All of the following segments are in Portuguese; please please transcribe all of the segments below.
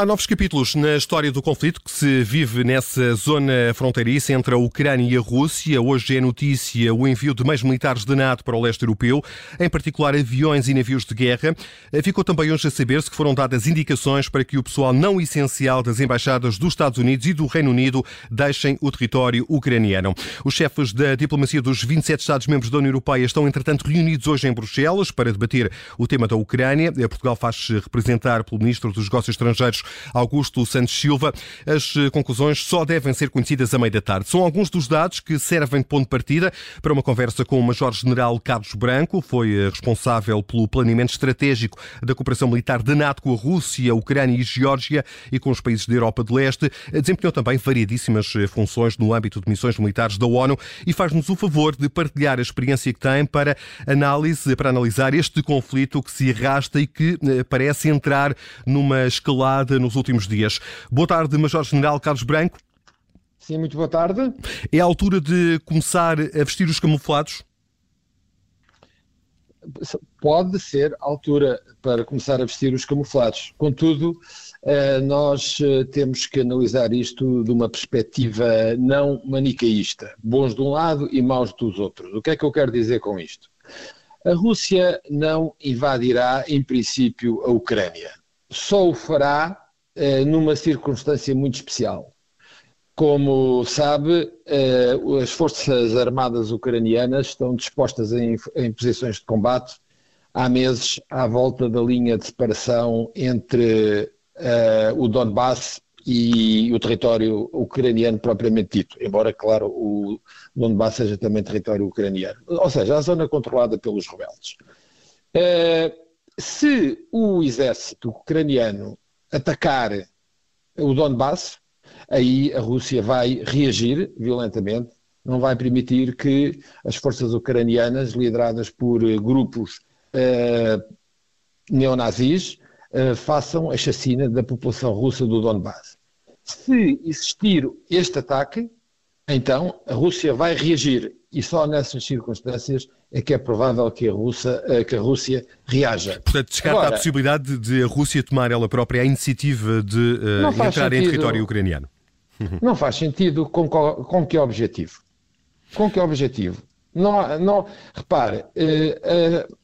Há novos capítulos na história do conflito que se vive nessa zona fronteiriça entre a Ucrânia e a Rússia. Hoje é notícia o envio de mais militares da NATO para o leste europeu, em particular aviões e navios de guerra. Ficou também hoje a saber-se que foram dadas indicações para que o pessoal não essencial das embaixadas dos Estados Unidos e do Reino Unido deixem o território ucraniano. Os chefes da diplomacia dos 27 Estados-membros da União Europeia estão, entretanto, reunidos hoje em Bruxelas para debater o tema da Ucrânia. Portugal faz representar pelo Ministro dos Negócios Estrangeiros Augusto Santos Silva. As eh, conclusões só devem ser conhecidas a meio da tarde. São alguns dos dados que servem de ponto de partida para uma conversa com o Major-General Carlos Branco, foi eh, responsável pelo planeamento estratégico da cooperação militar da NATO com a Rússia, a Ucrânia e Geórgia e com os países da Europa de Leste. Desempenhou também variedíssimas eh, funções no âmbito de missões militares da ONU e faz-nos o favor de partilhar a experiência que tem para análise, para analisar este conflito que se arrasta e que parece entrar numa escalada nos últimos dias. Boa tarde, Major-General Carlos Branco. Sim, muito boa tarde. É a altura de começar a vestir os camuflados? Pode ser a altura para começar a vestir os camuflados. Contudo, eh, nós eh, temos que analisar isto de uma perspectiva não manicaísta, bons de um lado e maus dos outros. O que é que eu quero dizer com isto? A Rússia não invadirá, em princípio, a Ucrânia. Só o fará numa circunstância muito especial. Como sabe, eh, as Forças Armadas Ucranianas estão dispostas em, em posições de combate há meses à volta da linha de separação entre uh, o Donbass e o território ucraniano propriamente dito, embora, claro, o Donbass seja também território ucraniano, ou seja, a zona controlada pelos rebeldes. Uh, se o exército ucraniano atacar o Donbass, aí a Rússia vai reagir violentamente, não vai permitir que as forças ucranianas, lideradas por eh, grupos uh, neonazis, uh, façam a chacina da população russa do Donbass. Se existir este ataque, então a Rússia vai reagir e só nessas circunstâncias é que é provável que a, Rússia, eh, que a Rússia reaja. Portanto, descarta Agora, a possibilidade de a Rússia tomar ela própria a iniciativa de uh, entrar sentido, em território ucraniano. Não faz sentido com, com que objetivo? Com que objetivo? Não, não, repare, uh, uh,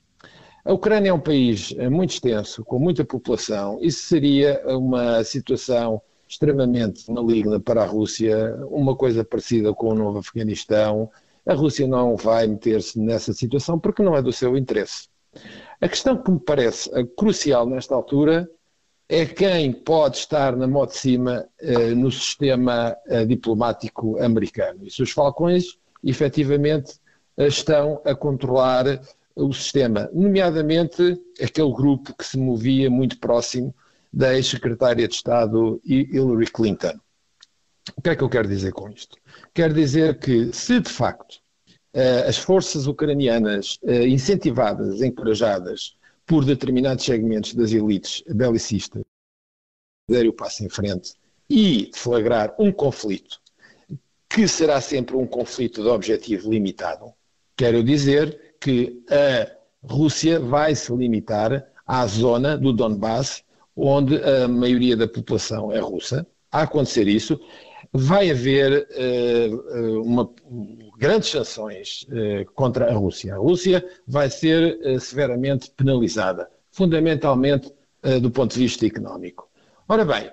a Ucrânia é um país muito extenso, com muita população, isso seria uma situação extremamente maligna para a Rússia, uma coisa parecida com o novo Afeganistão, a Rússia não vai meter-se nessa situação porque não é do seu interesse. A questão que me parece eh, crucial nesta altura é quem pode estar na mão de cima eh, no sistema eh, diplomático americano. E se os falcões, efetivamente, eh, estão a controlar o sistema, nomeadamente aquele grupo que se movia muito próximo da ex-secretária de Estado Hillary Clinton. O que é que eu quero dizer com isto? Quero dizer que, se de facto eh, as forças ucranianas eh, incentivadas, encorajadas por determinados segmentos das elites belicistas, der o passo em frente e flagrar um conflito que será sempre um conflito de objetivo limitado, quero dizer que a Rússia vai se limitar à zona do Donbass, onde a maioria da população é russa. A acontecer isso, vai haver uh, uma, grandes sanções uh, contra a Rússia. A Rússia vai ser uh, severamente penalizada, fundamentalmente do ponto de vista económico. Ora bem,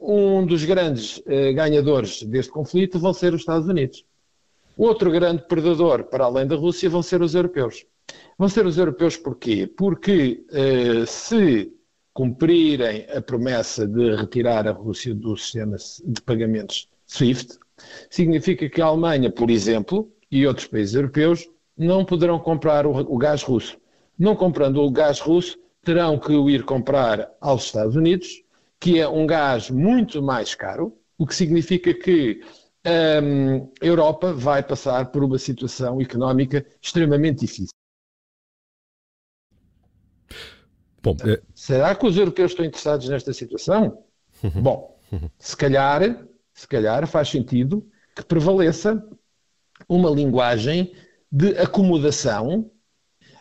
um dos grandes ganhadores deste conflito vão ser os Estados Unidos. Outro grande perdedor, para além da Rússia, vão ser os europeus. Vão ser os europeus porquê? Porque se cumprirem a promessa de retirar a Rússia do sistema de pagamentos SWIFT, significa que a Alemanha, por exemplo, e outros países europeus não poderão comprar o, gás russo. Não comprando o gás russo, terão que o ir comprar aos Estados Unidos, que é um gás muito mais caro, o que significa que hum, a Europa vai passar por uma situação económica extremamente difícil. Bom, é... Será que os europeus estão interessados nesta situação? Bom, se calhar, se calhar faz sentido que prevaleça uma linguagem de acomodação,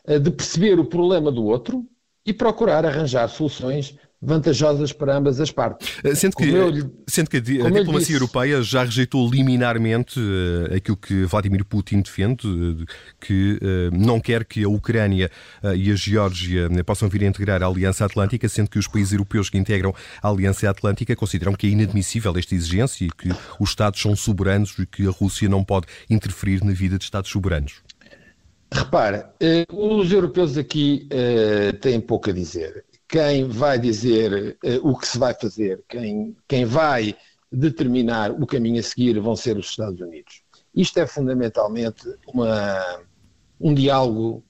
eh, de perceber o problema do outro e procurar arranjar soluções vantajosas para ambas as partes. Eh, sendo que, lhe, sendo que a, a diplomacia disse, europeia já rejeitou liminarmente uh, aquilo que Vladimir Putin defende, uh, que uh, não quer que a Ucrânia e a Geórgia possam vir a integrar a Aliança Atlântica, sendo que os países europeus que integram a Aliança Atlântica consideram que é inadmissível esta exigência e que os Estados são soberanos e que a Rússia não pode interferir na vida de Estados soberanos. Repara, os europeus aqui têm pouco a dizer quem vai dizer uh, o que se vai fazer, quem, quem vai determinar o caminho a seguir vão ser os Estados Unidos. Isto é fundamentalmente uma, um diálogo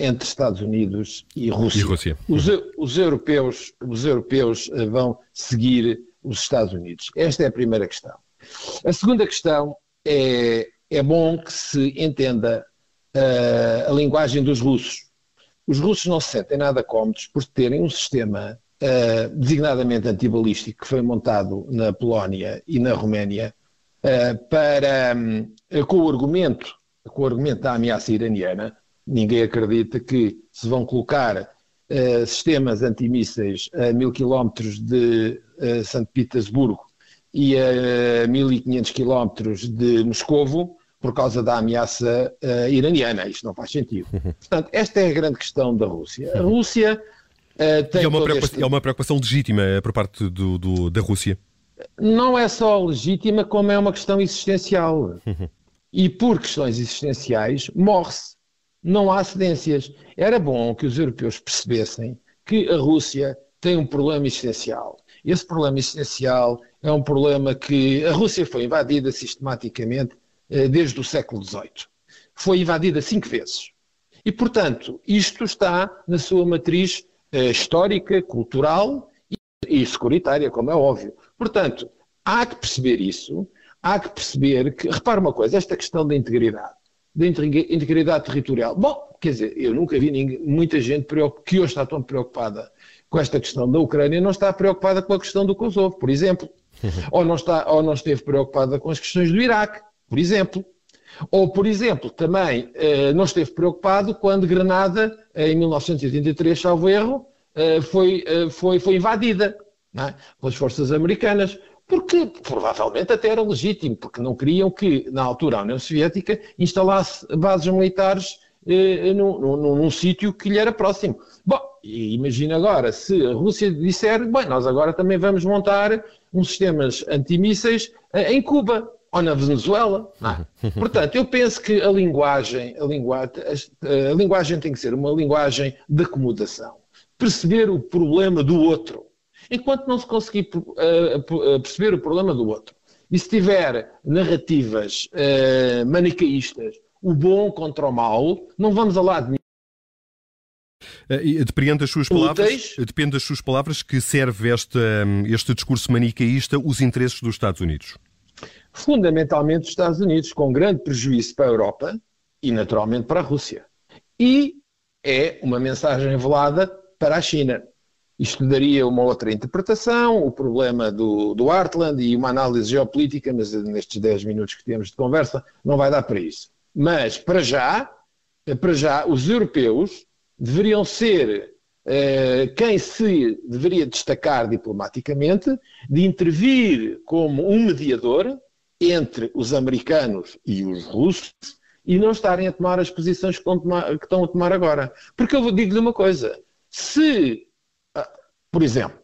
entre Estados Unidos e Rússia. E Rússia. Os, os, europeus, os europeus eh, vão seguir os Estados Unidos. Esta é a primeira questão. A segunda questão é, é bom que se entenda uh, a linguagem dos russos. Os russos não se sentem nada cómodos por terem um sistema uh, designadamente antibalístico que foi montado na Polónia e na Roménia uh, para, um, com o argumento, com o argumento da ameaça iraniana, ninguém acredita que se vão colocar uh, sistemas antimísseis a mil quilómetros de uh, Petersburgo e a 1500 quilómetros de Moscovo por causa da ameaça uh, iraniana. Isto não faz sentido. Portanto, esta é a grande questão da Rússia. A Rússia uh, tem. E é uma, preocupação, este... é uma preocupação legítima por parte do, do, da Rússia? Não é só legítima, como é uma questão existencial. E por questões existenciais, morre-se. Não há cedências. Era bom que os europeus percebessem que a Rússia tem um problema existencial. Esse problema existencial é um problema que a Rússia foi invadida sistematicamente eh, desde o século XVIII. Foi invadida cinco vezes. E, portanto, isto está na sua matriz eh, histórica, cultural e, securitária, como é óbvio. Portanto, há que perceber isso, há que perceber que, repara uma coisa, esta questão da integridade, da integridade territorial. Bom, quer dizer, eu nunca vi ninguém, muita gente que hoje está tão preocupada com esta questão da Ucrânia, não está preocupada com a questão do Kosovo, por exemplo. ou, não está, ou não esteve preocupada com as questões do Iraque por exemplo. Ou, por exemplo, também eh, não esteve preocupado quando Granada, em 1983, salvo erro, eh, foi, eh, foi, foi invadida é? pelas forças americanas, porque provavelmente até era legítimo, porque não queriam que, na altura, a União Soviética instalasse bases militares eh, num, num, num sítio que lhe era próximo. Bom, imagina agora se a Rússia disser, bem, nós agora também vamos montar uns sistemas antimísseis eh, em Cuba ou na Venezuela. É? Portanto, eu penso que a linguagem, a, linguagem, a linguagem tem que ser uma linguagem de acomodação. Perceber o problema do outro. Enquanto não se conseguir uh, perceber o problema do outro, e se tiver narrativas uh, manicaístas, o bom contra o mal, não vamos a lado nenhum. Depende das suas palavras, depende das suas palavras que serve este, este discurso manicaísta os interesses dos Estados Unidos fundamentalmente os Estados Unidos, com grande prejuízo para a Europa e, naturalmente, para a Rússia. E é uma mensagem velada para a China. Isto daria uma outra interpretação, o problema do, do Heartland e uma análise geopolítica, mas nestes 10 minutos que temos de conversa não vai dar para isso. Mas, para já, para já, os europeus deveriam ser eh, quem se deveria destacar diplomaticamente de intervir como um mediador entre os americanos e os russos e não estarem a tomar as posições que estão a tomar, agora. Porque eu digo-lhe uma coisa: se, ah, por exemplo,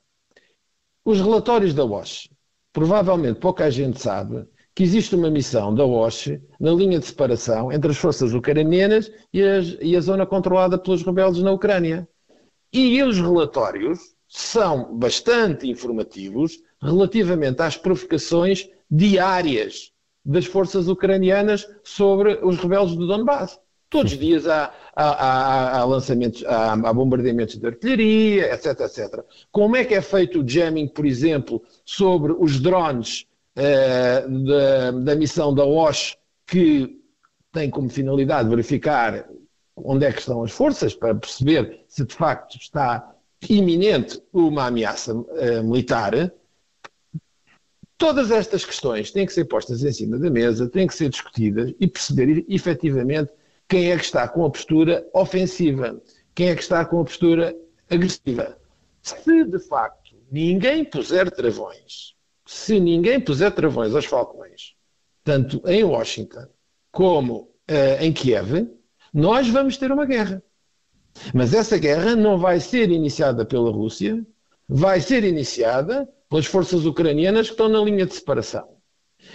os relatórios da WASH, provavelmente pouca gente sabe que existe uma missão da WASH na linha de separação entre as forças ucranianas e, as, e a zona controlada pelos rebeldes na Ucrânia. E os relatórios são bastante informativos relativamente às provocações diárias das forças ucranianas sobre os rebeldes do Donbass. Todos os dias há, há, há, há lançamentos, há, bombardeamentos de artilharia, etc, etc. Como é que é feito o jamming, por exemplo, sobre os drones uh, da, da, missão da OSH, que tem como finalidade verificar onde é que estão as forças, para perceber se de facto está iminente uma ameaça uh, militar, Todas estas questões têm que ser postas em cima da mesa, têm que ser discutidas e perceber efetivamente quem é que está com a postura ofensiva, quem é que está com a postura agressiva. Se de facto ninguém puser travões, se ninguém puser travões aos falcões, tanto em Washington como uh, em Kiev, nós vamos ter uma guerra. Mas essa guerra não vai ser iniciada pela Rússia, vai ser iniciada pelas forças ucranianas que estão na linha de separação.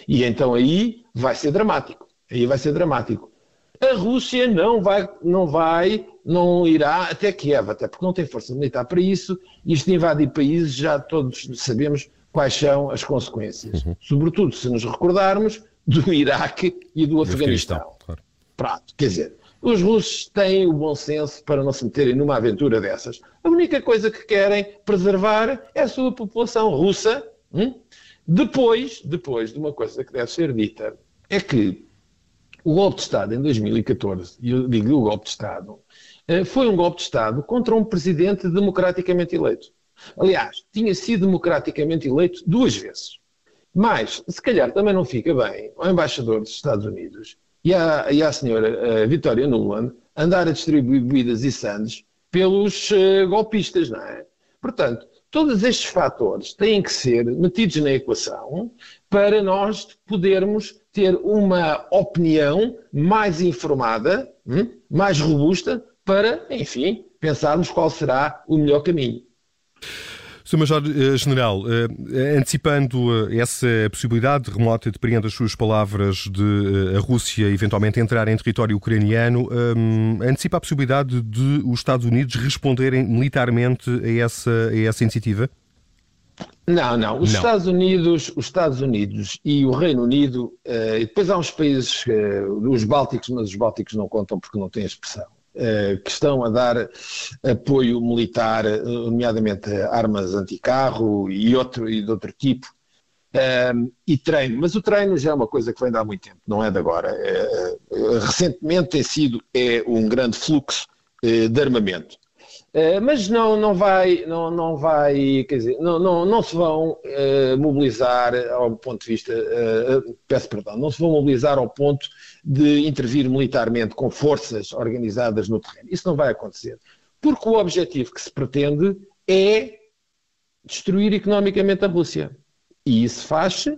E então aí vai ser dramático. Aí vai ser dramático. A Rússia não vai, não vai, não irá até Kiev, até porque não tem força militar para isso, e isto invadir países já todos sabemos quais são as consequências. Uhum. Sobretudo se nos recordarmos do Iraque e do Afeganistão. Afeganistão claro. Prato. Quer dizer, os russos têm o bom senso para não se meterem numa aventura dessas. A única coisa que querem preservar é a sua população russa. Hum? Depois, depois de uma coisa que deve ser dita, é que o golpe de Estado em 2014, e eu digo o golpe de Estado, eh, foi um golpe de Estado contra um presidente democraticamente eleito. Aliás, tinha sido democraticamente eleito duas vezes. Mas, se calhar também não fica bem ao embaixador dos Estados Unidos e à, e à senhora uh, Vitória Nuland andar a distribuir bebidas e sandes pelos uh, golpistas, não é? Portanto, todos estes fatores têm que ser metidos na equação para nós podermos ter uma opinião mais informada, hum, mais robusta, para, enfim, pensarmos qual será o melhor caminho. Sr. Major-General, eh, eh, antecipando eh, essa possibilidade remota, depreendo as suas palavras de a Rússia eventualmente entrar em território ucraniano, antecipa a possibilidade de os Estados Unidos responderem militarmente a essa, a essa iniciativa? Não, não. Os, não. Estados Unidos, os Estados Unidos e o Reino Unido, e depois há uns países, os Bálticos, mas os Bálticos não contam porque não têm expressão. Eh, que estão a dar apoio militar, eh, nomeadamente armas anticarro e, outro, e de outro tipo, eh, e treino. Mas o treino já é uma coisa que vem de há muito tempo, não é de agora. Recentemente tem sido é, um grande fluxo de armamento. Mas não, não vai, não, não vai, quer dizer, não, não, não se vão mobilizar ao ponto de vista, peço perdão, não se vão mobilizar ao ponto de intervir militarmente com forças organizadas no terreno. Isso não vai acontecer. Porque o objetivo que se pretende é destruir economicamente a Rússia. E isso faz-se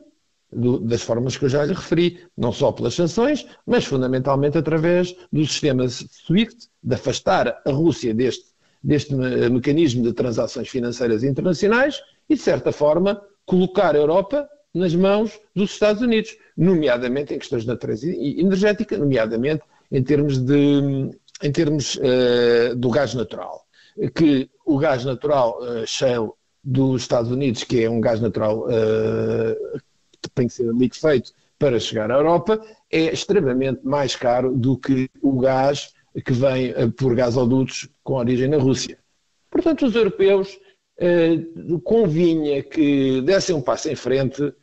das formas que eu já lhe referi, não só pelas sanções, mas fundamentalmente através do sistema SWIFT, de afastar a Rússia deste deste mecanismo de transações financeiras internacionais e, de certa forma, colocar a Europa nas mãos dos Estados Unidos, nomeadamente em questões de natureza energética, nomeadamente em termos, de, em termos uh, do gás natural. Que o gás natural uh, shale dos Estados Unidos, que é um gás natural uh, que tem que ser liquefeito para chegar à Europa, é extremamente mais caro do que o gás que vem eh, por gasodutos com origem na Rússia. Portanto, os europeus eh, convinha que dessem um passo em frente, eh,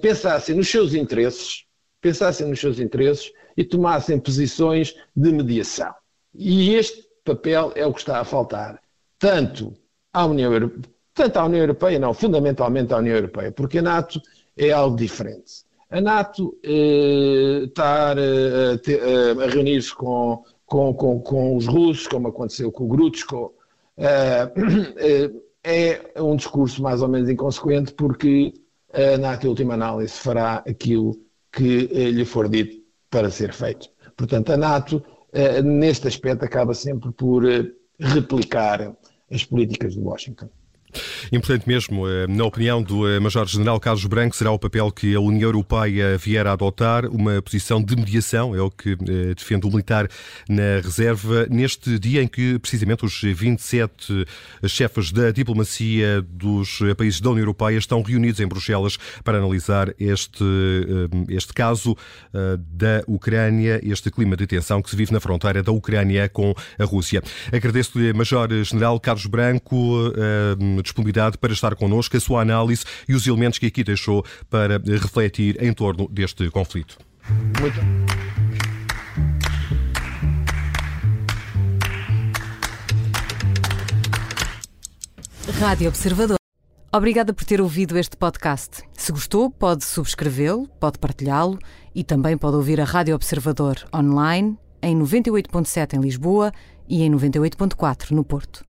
pensassem nos seus interesses, pensassem nos seus interesses e tomassem posições de mediação. E este papel é o que está a faltar, tanto à União Europeia, tanto à União Europeia, não, fundamentalmente à União Europeia, porque a NATO é algo diferente. A NATO eh, está eh, a, a reunir-se com com, com, com os russos, como aconteceu com o Grutsko, eh, é um discurso mais ou menos inconsequente, porque a NATO, em última análise, fará aquilo que eh, lhe for dito para ser feito. Portanto, a NATO, eh, neste aspecto, acaba sempre por replicar as políticas de Washington. Importante mesmo, eh, na opinião do eh, Major-General Carlos Branco, será o papel que a União Europeia vier a adotar, uma posição de mediação, é o que eh, defende o militar na reserva, neste dia em que precisamente os 27 chefes da diplomacia dos países da União Europeia estão reunidos em Bruxelas para analisar este, este caso da Ucrânia, este clima de tensão que se vive na fronteira da Ucrânia com a Rússia. Agradeço-lhe, Major-General Carlos Branco, disponibilidade para estar connosco, a sua análise e os elementos que aqui deixou para refletir em torno deste conflito. Muito. Rádio Observador. Obrigada por ter ouvido este podcast. Se gostou, pode subscrevê-lo, pode partilhá-lo e também pode ouvir a Rádio Observador online em 98.7 em Lisboa e em 98.4 no Porto.